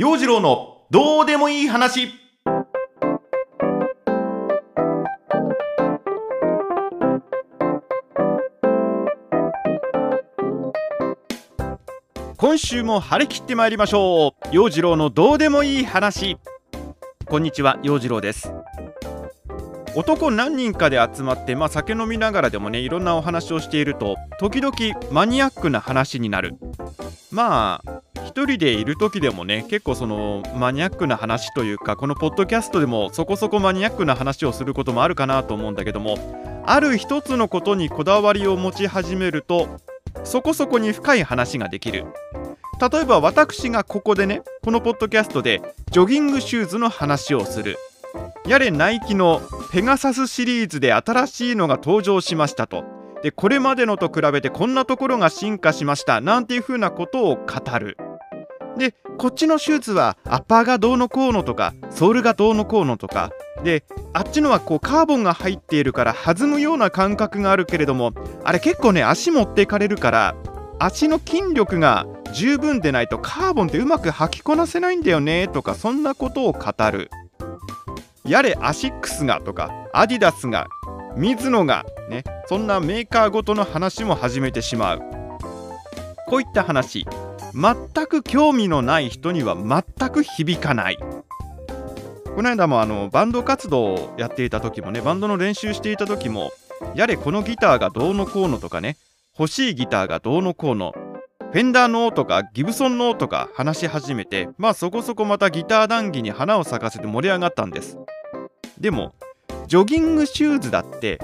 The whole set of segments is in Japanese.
陽次郎のどうでもいい話。今週も張り切ってまいりましょう。陽次郎のどうでもいい話。こんにちは陽次郎です。男何人かで集まって、まあ、酒飲みながらでもねいろんなお話をしていると時々マニアックな話になる。まあ一人でいる時でもね結構そのマニアックな話というかこのポッドキャストでもそこそこマニアックな話をすることもあるかなと思うんだけどもある一つのことにこだわりを持ち始めるとそこそこに深い話ができる。例えば私がここでねこのポッドキャストでジョギングシューズの話をする。やれナイキのペガサスシリーズで新しいのが登場しましたと。でこれまでのと比べてこんなところが進化しましたなんていうふうなことを語る。でこっちのシューズはアッパーがどうのこうのとかソールがどうのこうのとかであっちのはこうカーボンが入っているから弾むような感覚があるけれどもあれ結構ね足持っていかれるから足の筋力が十分でないとカーボンってうまく履きこなせないんだよねとかそんなことを語る。やれアシックスがとかアディダスがミズノがねそんなメーカーごとの話も始めてしまう。こういった話。全く興味のない人には全く響かない。この間もあのバンド活動をやっていた時もねバンドの練習していた時もやれこのギターがどうのこうのとかね欲しいギターがどうのこうのフェンダーのとかギブソンのとか話し始めてまあそこそこまたギター談義に花を咲かせて盛り上がったんです。でもジョギングシューズだって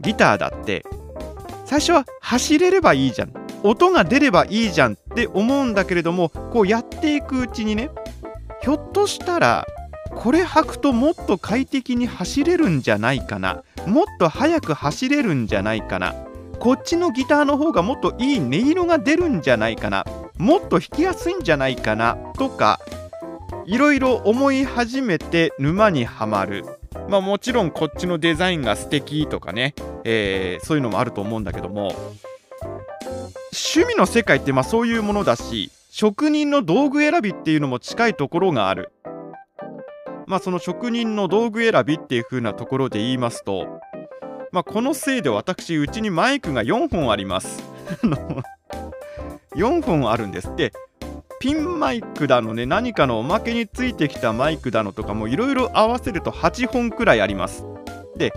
ギターだって最初は走れればいいじゃん。音が出ればいいじゃんって思うんだけれどもこうやっていくうちにねひょっとしたらこれ履くともっと快適に走れるんじゃないかな。もっと速く走れるんじゃないかな。こっちのギターの方がもっといい音色が出るんじゃないかな。もっと弾きやすいんじゃないかな。とかいろいろ思い始めて沼にはまる。まあもちろんこっちのデザインが素敵とかね、えー、そういうのもあると思うんだけども。趣味の世界ってまあそういうものだし職人の道具選びっていうのも近いところがある。まあその職人の道具選びっていう風なところで言いますとまあこのせいで私うちにマイクが4本あります。4本あるんですって。ピンマイクだのね何かのおまけについてきたマイクだのとかもいろいろ合わせると8本くらいあります。で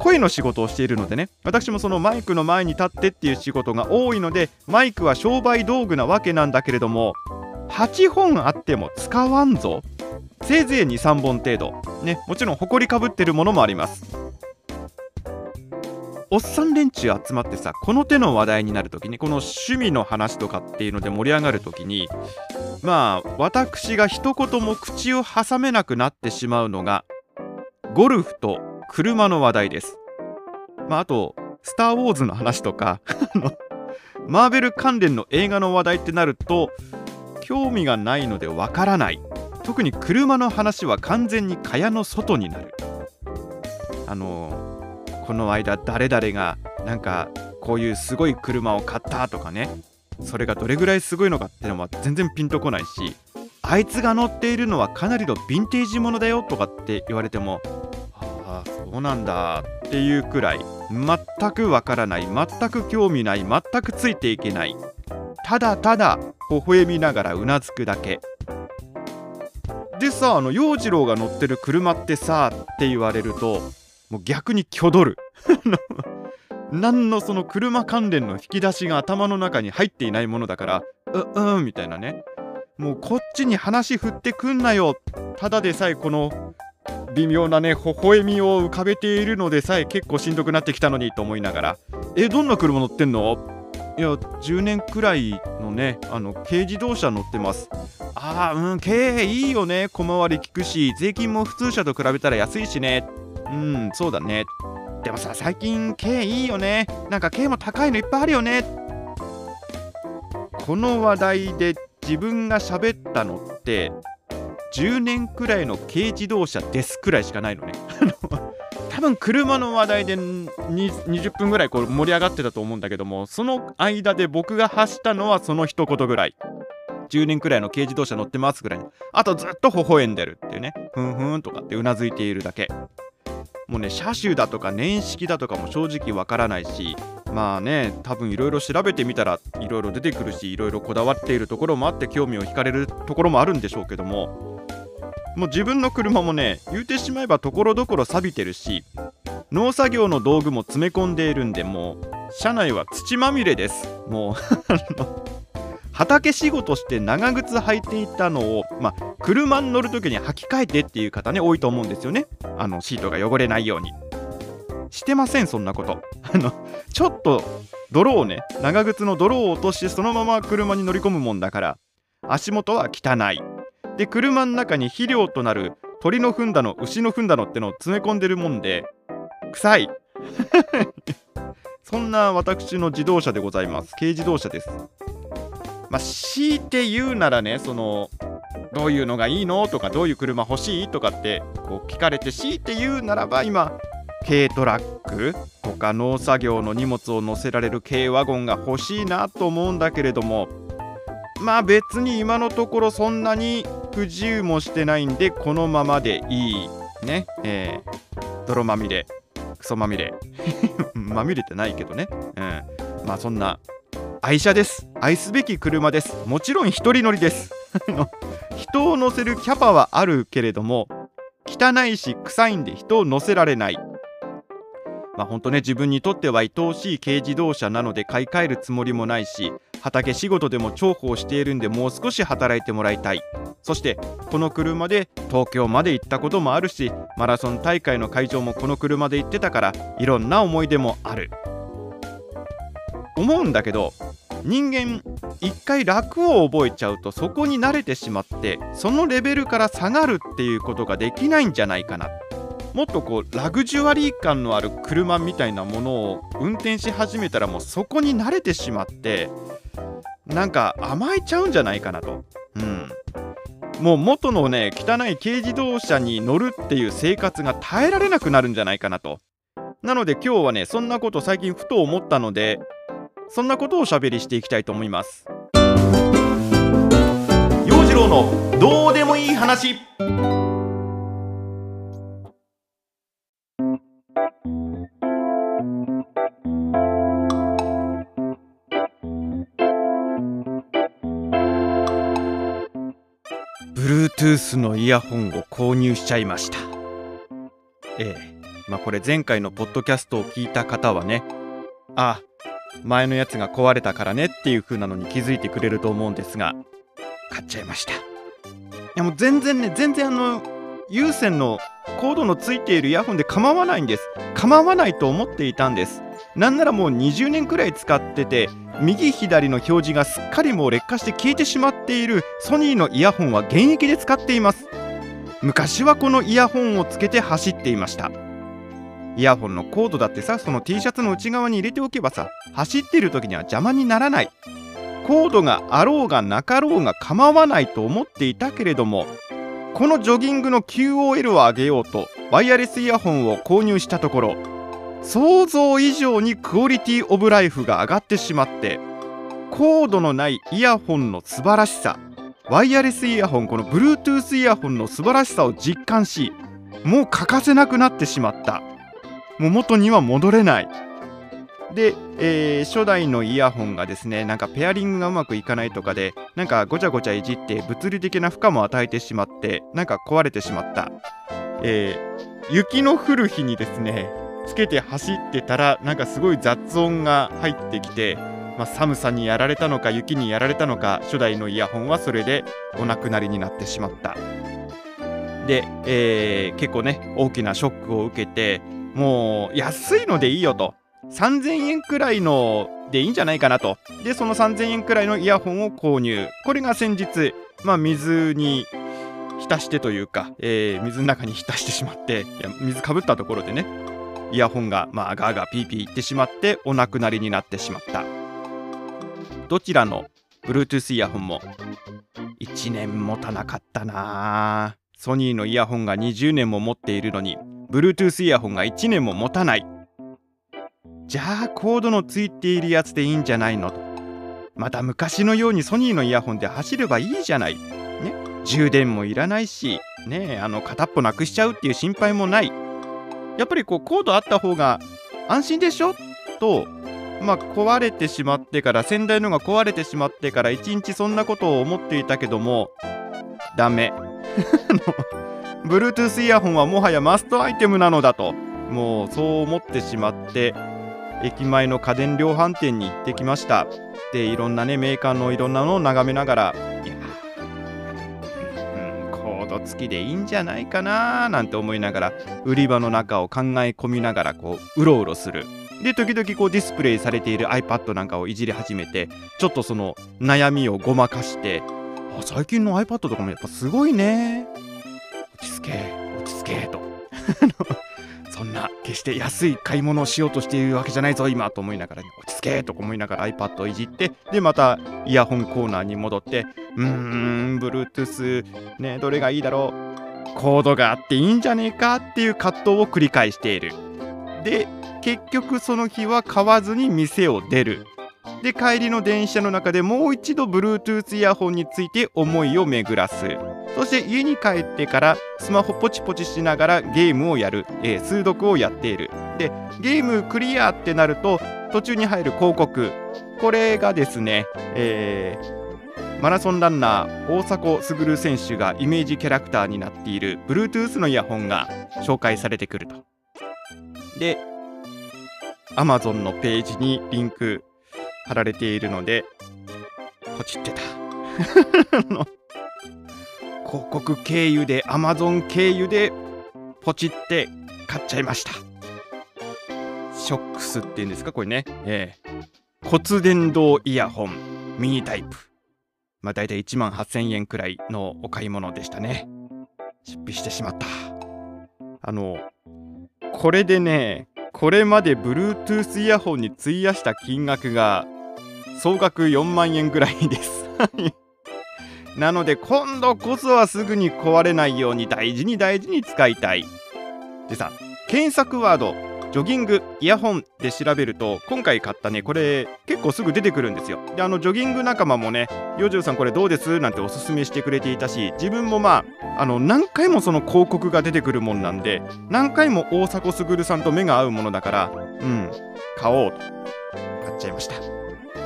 声の仕事をしているのでね。私もそのマイクの前に立ってっていう仕事が多いのでマイクは商売道具なわけなんだけれども8本あっても使わんぞ。せいぜい23本程度。ねもちろん埃かぶってるものもあります。おっさん連中集まってさこの手の話題になるときにこの趣味の話とかっていうので盛り上がるときにまあ私が一言も口を挟めなくなってしまうのがゴルフと車の話題です。まあ、あと、スター・ウォーズの話とかマーベル関連の映画の話題ってなると、興味がないのでわからない。特に車の話は完全に蚊帳の外になる。あのこの間誰々がなんかこういうすごい車を買ったとかねそれがどれぐらいすごいのかっていうのは全然ピンとこないしあいつが乗っているのはかなりのヴィンテージものだよとかって言われてもそうなんだっていうくらい全くわからない全く興味ない全くついていけない。ただただ微笑みながらうなずくだけ。でさあの陽次郎が乗ってる車ってさって言われるともう逆に挙取る。何のその車関連の引き出しが頭の中に入っていないものだからううんみたいなね。もうこっちに話振ってくんなよ。ただでさえこの微妙なね微笑みを浮かべているのでさえ結構しんどくなってきたのにと思いながら。えどんな車乗ってんの？いや10年くらいのねあの軽自動車乗ってます。ああうん軽いいよね。小回り利くし税金も普通車と比べたら安いしね。うんそうだね。でもさ最近軽いいよね。なんか軽も高いのいっぱいあるよね。この話題で自分が喋ったのって10年くらいの軽自動車ですくらいしかないのね。多分車の話題で20分ぐらいこう盛り上がってたと思うんだけどもその間で僕が発したのはその一言ぐらい。10年くらいの軽自動車乗ってますぐらい。あとずっと微笑んでるっていうね。ふんふんとかってうなずいているだけ。もうね車種だとか年式だとかも正直わからないしまあね多分いろいろ調べてみたらいろいろ出てくるしいろいろこだわっているところもあって興味を惹かれるところもあるんでしょうけどももう自分の車もね言うてしまえばところどころ錆びてるし農作業の道具も詰め込んでいるんでもう車内は土まみれです。もう 畑仕事して長靴履いていたのを、まあ、車に乗る時に履き替えてっていう方ね多いと思うんですよね。あのシートが汚れないように。してませんそんなこと。あのちょっと泥をね長靴の泥を落としてそのまま車に乗り込むもんだから足元は汚い。で車の中に肥料となる鳥の糞だの牛の糞だのってのを詰め込んでるもんで臭い。そんな私の自動車でございます。軽自動車です。まあ強いて言うならねそのどういうのがいいのとかどういう車欲しいとかってこう聞かれて強いて言うならば今軽トラックとか農作業の荷物を載せられる軽ワゴンが欲しいなと思うんだけれどもまあ別に今のところそんなに不自由もしてないんでこのままでいいね。えー、泥まみれクソまみれ。まみれてないけどね。うん。まあそんな愛車です。愛すべき車です。もちろん一人乗りです。人を乗せるキャパはあるけれども汚いし臭いんで人を乗せられない。まあ本当ね自分にとっては愛おしい軽自動車なので買い替えるつもりもないし畑仕事でも重宝しているんでもう少し働いてもらいたい。そしてこの車で東京まで行ったこともあるしマラソン大会の会場もこの車で行ってたからいろんな思い出もある。思うんだけど人間一回楽を覚えちゃうとそこに慣れてしまってそのレベルから下がるっていうことができないんじゃないかなもっとこうラグジュアリー感のある車みたいなものを運転し始めたらもうそこに慣れてしまってなんか甘えちゃうんじゃないかなと。うんもう元のね汚い軽自動車に乗るっていう生活が耐えられなくなるんじゃないかなと。なので今日はねそんなこと最近ふと思ったのでそんなことをおしゃべりしていきたいと思います。陽次郎のどうでもいい話スのイヤホンを購入しちゃいました。ええ。まあこれ前回のポッドキャストを聞いた方はね、あ、前のやつが壊れたからねっていう風なのに気づいてくれると思うんですが、買っちゃいました。いやもう全然ね、全然あの、有線のコードのついているイヤホンで構わないんです。構わないと思っていたんです。なんならもう20年くらい使ってて右左の表示がすっかりもう劣化して消えてしまっているソニーのイヤホンは現役で使っています昔はこのイヤホンをつけて走っていましたイヤホンのコードだってさその T シャツの内側に入れておけばさ走ってる時には邪魔にならない。コードがあろうがなかろうが構わないと思っていたけれどもこのジョギングの QOL を上げようとワイヤレスイヤホンを購入したところ想像以上にクオリティオブライフが上がってしまってコードのないイヤホンの素晴らしさワイヤレスイヤホンこの Bluetooth イヤホンの素晴らしさを実感しもう欠かせなくなってしまった。もう元には戻れない。で、えー、初代のイヤホンがですねなんかペアリングがうまくいかないとかでなんかごちゃごちゃいじって物理的な負荷も与えてしまってなんか壊れてしまった、えー、雪の降る日にですねつけて走ってたらなんかすごい雑音が入ってきて、まあ、寒さにやられたのか雪にやられたのか初代のイヤホンはそれでお亡くなりになってしまった。で、えー、結構ね大きなショックを受けてもう安いのでいいよと。3000円くらいのでいいんじゃないかなと。でその3000円くらいのイヤホンを購入。これが先日、まあ、水に浸してというか、えー、水の中に浸してしまっていや水かぶったところでねイヤホンが、まあ、ガーガーピーピー言ってしまってお亡くなりになってしまった。どちらの Bluetooth イヤホンも1年持たなかったなソニーのイヤホンが20年も持っているのに Bluetooth イヤホンが1年も持たない。じゃあコードのついているやつでいいんじゃないの？とまた昔のようにソニーのイヤホンで走ればいいじゃない。ね、充電もいらないし、ね、あの片っぽなくしちゃうっていう心配もない。やっぱりこうコードあった方が安心でしょ？と、まあ、壊れてしまってから先代のが壊れてしまってから一日そんなことを思っていたけどもダメ。Bluetooth イヤホンはもはやマストアイテムなのだともうそう思ってしまって駅前の家電量販店に行ってきました。でいろんなねメーカーのいろんなのを眺めながらいやうんコード付きでいいんじゃないかななんて思いながら売り場の中を考え込みながらこううろうろする。で時々こうディスプレイされている iPad なんかをいじり始めてちょっとその悩みをごまかしてあ最近の iPad とかもやっぱすごいねけ落ち着けと。そんな決して安い買い物をしようとしているわけじゃないぞ今と思いながら、落ち着けと思いながら iPad をいじってでまたイヤホンコーナーに戻ってうーん Bluetooth ねどれがいいだろうコードがあっていいんじゃねえかっていう葛藤を繰り返している。で結局その日は買わずに店を出る。で帰りの電車の中でもう一度 Bluetooth イヤホンについて思いを巡らす。そして家に帰ってからスマホポチポチしながらゲームをやる、えー、数読をやっている。でゲームクリアってなると途中に入る広告。これがですね、えー、マラソンランナー大迫傑選手がイメージキャラクターになっている Bluetooth のイヤホンが紹介されてくると。で Amazon のページにリンク貼られているのでポチってた。広告経由で Amazon 経由でポチって買っちゃいました。ショックスっていうんですかこれね、えー、骨伝導イヤホンミニタイプ。まあ大体1万8000円くらいのお買い物でしたね。出費してしまった。あのこれでねこれまで Bluetooth イヤホンに費やした金額が総額4万円ぐらいです。なので今度こそはすぐに壊れないように大事に大事に使いたい。でさ検索ワードジョギングイヤホンで調べると今回買ったねこれ結構すぐ出てくるんですよ。であのジョギング仲間もね「ヨジュさんこれどうです?」なんておすすめしてくれていたし自分もまああの何回もその広告が出てくるもんなんで何回も大迫傑さんと目が合うものだからうん買おうと買っちゃいました。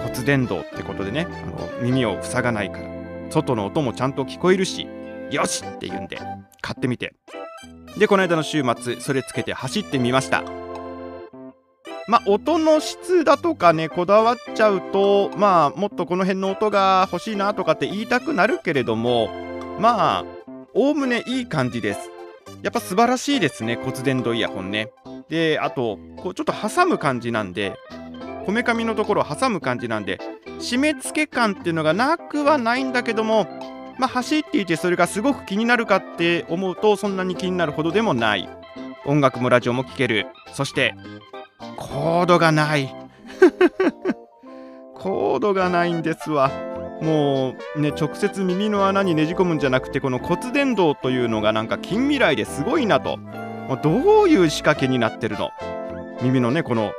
骨伝導ってことでねあの耳を塞がないから。外の音もちゃんと聞こえるしよしって言うんで買ってみて。でこの間の週末それつけて走ってみました。まあ音の質だとかねこだわっちゃうとまあもっとこの辺の音が欲しいなとかって言いたくなるけれどもまあおおむねいい感じです。やっぱ素晴らしいですね骨伝導イヤホンね。であとこうちょっと挟む感じなんでこめかみのところ挟む感じなんで締め付け感っていうのがなくはないんだけどもまあ走っていてそれがすごく気になるかって思うとそんなに気になるほどでもない。音楽もラジオも聴ける。そしてコードがない。コードがないんですわ。もうね直接耳の穴にねじ込むんじゃなくてこの骨伝導というのがなんか近未来ですごいなと。どういう仕掛けになってるの？耳のねこの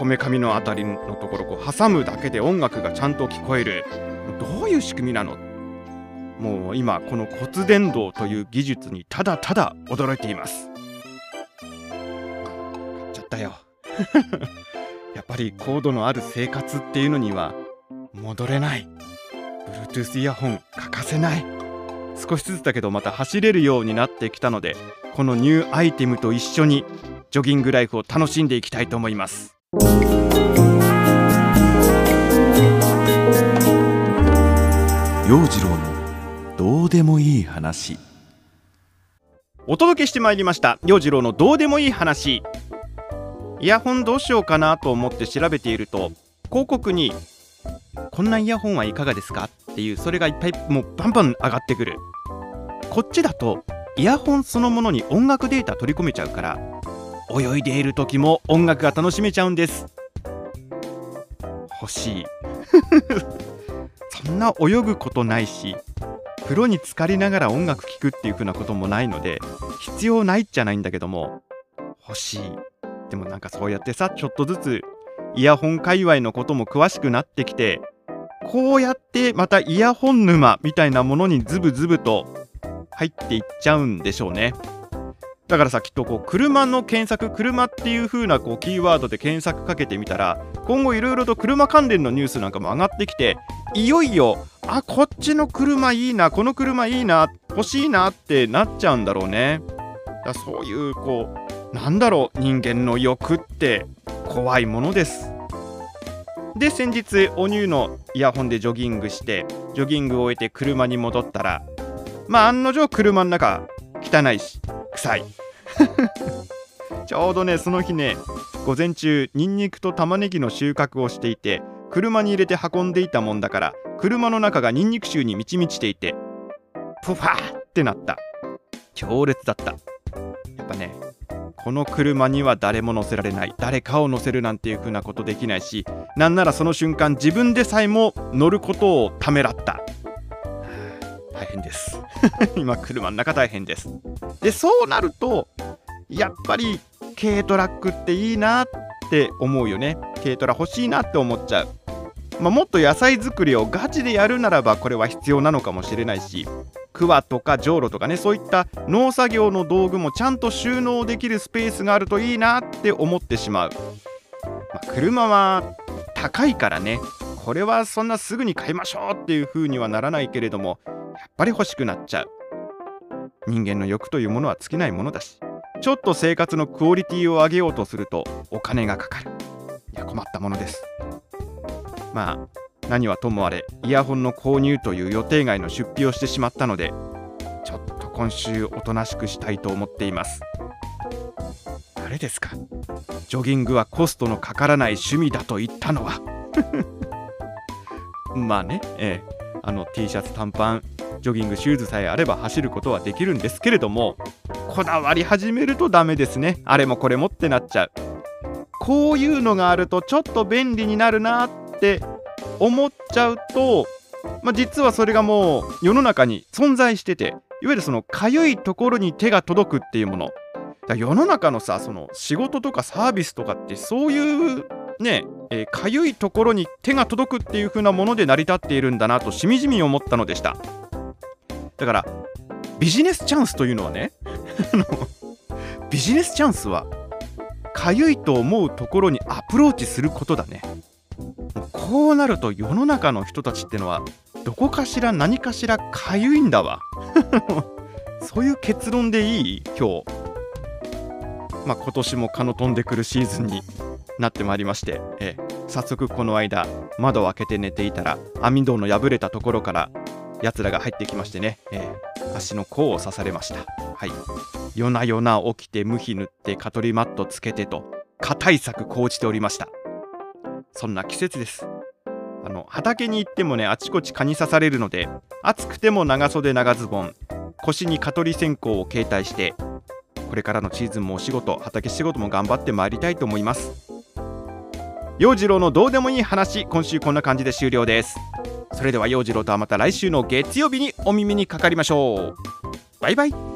こめかみのあたりのところこう挟むだけで音楽がちゃんと聞こえる。どういう仕組みなの？もう今この骨伝導という技術にただただ驚いています。買っちゃったよ。やっぱりコードのある生活っていうのには戻れない。Bluetooth イヤホン欠かせない。少しずつだけどまた走れるようになってきたのでこのニューアイテムと一緒にジョギングライフを楽しんでいきたいと思います。陽次郎のどうでもいい話。お届けしてまいりました。陽次郎のどうでもいい話。イヤホンどうしようかなと思って調べていると広告にこんなイヤホンはいかがですか？っていうそれがいっぱいもうバンバン上がってくる。こっちだとイヤホンそのものに音楽データ取り込めちゃうから泳いでいる時も音楽が楽しめちゃうんです。欲しい。そんな泳ぐことないし風呂に浸かりながら音楽聴くっていう風なこともないので必要ないっちゃないんだけども欲しい。でもなんかそうやってさちょっとずつイヤホン界隈のことも詳しくなってきてこうやってまたイヤホン沼みたいなものにズブズブと入っていっちゃうんでしょうね。だからさきっとこう車の検索車っていう風なこうキーワードで検索かけてみたら今後いろいろと車関連のニュースなんかも上がってきていよいよあこっちの車いいなこの車いいな欲しいなってなっちゃうんだろうね。だそういうこうなんだろう人間の欲って怖いものです。で先日お乳のイヤホンでジョギングしてジョギングを終えて車に戻ったらまあ案の定車の中汚いし臭い。ちょうどねその日ね午前中ニンニクと玉ねぎの収穫をしていて車に入れて運んでいたもんだから車の中がニンニク臭に満ち満ちていてプファーってなった。強烈だった。やっぱねこの車には誰も乗せられない。誰かを乗せるなんていう風なことできないしなんならその瞬間自分でさえも乗ることをためらった。大変です。今車の中大変です。でそうなるとやっぱり軽トラックっていいなって思うよね。軽トラ欲しいなって思っちゃう。まあ、もっと野菜作りをガチでやるならばこれは必要なのかもしれないしクワとかじょうろとかねそういった農作業の道具もちゃんと収納できるスペースがあるといいなって思ってしまう、まあ、車は高いからね。これはそんなすぐに買いましょうっていう風にはならないけれどもやっぱり欲しくなっちゃう。人間の欲というものは尽きないものだし。ちょっと生活のクオリティを上げようとするとお金がかかる。いや困ったものです。まあ何はともあれイヤホンの購入という予定外の出費をしてしまったのでちょっと今週おとなしくしたいと思っています。誰ですか？ジョギングはコストのかからない趣味だと言ったのは。まあねええ。あの T シャツ短パンジョギングシューズさえあれば走ることはできるんですけれどもこだわり始めるとダメですね。あれもこれもってなっちゃう。こういうのがあるとちょっと便利になるなって思っちゃうと、まあ、実はそれがもう世の中に存在してていわゆるそのかゆいところに手が届くっていうもの。だ世の中のさその仕事とかサービスとかってそういうねえかゆいところに手が届くっていう風なもので成り立っているんだなとしみじみ思ったのでした。だからビジネスチャンスというのはね ビジネスチャンスはかゆいと思うところにアプローチすることだね。こうなると世の中の人たちってのはどこかしら何かしらかゆいんだわ。そういう結論でいい今日。まあ今年も蚊の飛んでくるシーズンになってまいりまして、え。早速この間窓を開けて寝ていたら網戸の破れたところからやつらが入ってきましてね、え足の甲を刺されました。はい。夜な夜な起きて無比塗って蚊取りマットつけてと蚊対策講じておりました。そんな季節です。あの畑に行ってもねあちこち蚊に刺されるので暑くても長袖長ズボン腰に蚊取り線香を携帯してこれからのシーズンもお仕事畑仕事も頑張ってまいりたいと思います。陽次郎のどうでもいい話今週こんな感じで終了です。それでは陽次郎とはまた来週の月曜日にお耳にかかりましょう。バイバイ。